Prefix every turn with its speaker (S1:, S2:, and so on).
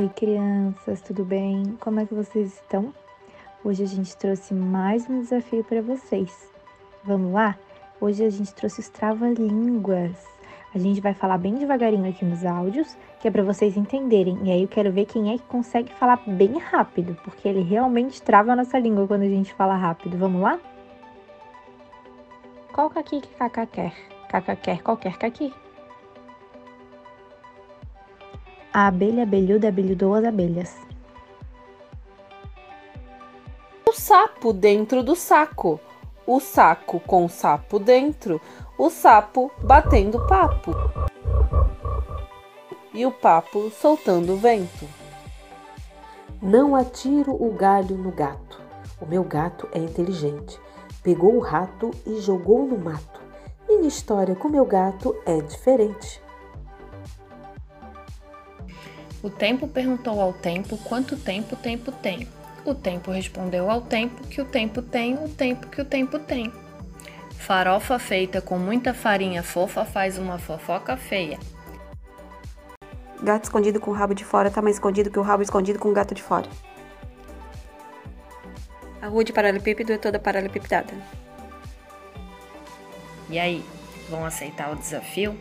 S1: Oi, crianças, tudo bem? Como é que vocês estão? Hoje a gente trouxe mais um desafio para vocês. Vamos lá? Hoje a gente trouxe os trava-línguas. A gente vai falar bem devagarinho aqui nos áudios, que é para vocês entenderem. E aí eu quero ver quem é que consegue falar bem rápido, porque ele realmente trava a nossa língua quando a gente fala rápido. Vamos lá? Qual caqui que Cacá quer? Cacá quer qualquer caqui. A abelha abelhuda abelhudou as abelhas.
S2: O sapo dentro do saco. O saco com o sapo dentro. O sapo batendo papo. E o papo soltando o vento.
S3: Não atiro o galho no gato. O meu gato é inteligente. Pegou o rato e jogou no mato. Minha história com meu gato é diferente.
S4: O tempo perguntou ao tempo quanto tempo o tempo tem. O tempo respondeu ao tempo que o tempo tem o tempo que o tempo tem. Farofa feita com muita farinha fofa faz uma fofoca feia.
S5: Gato escondido com o rabo de fora tá mais escondido que o rabo escondido com o gato de fora. A rua de paralelepípedo é toda paralelepipedada.
S4: E aí, vão aceitar o desafio?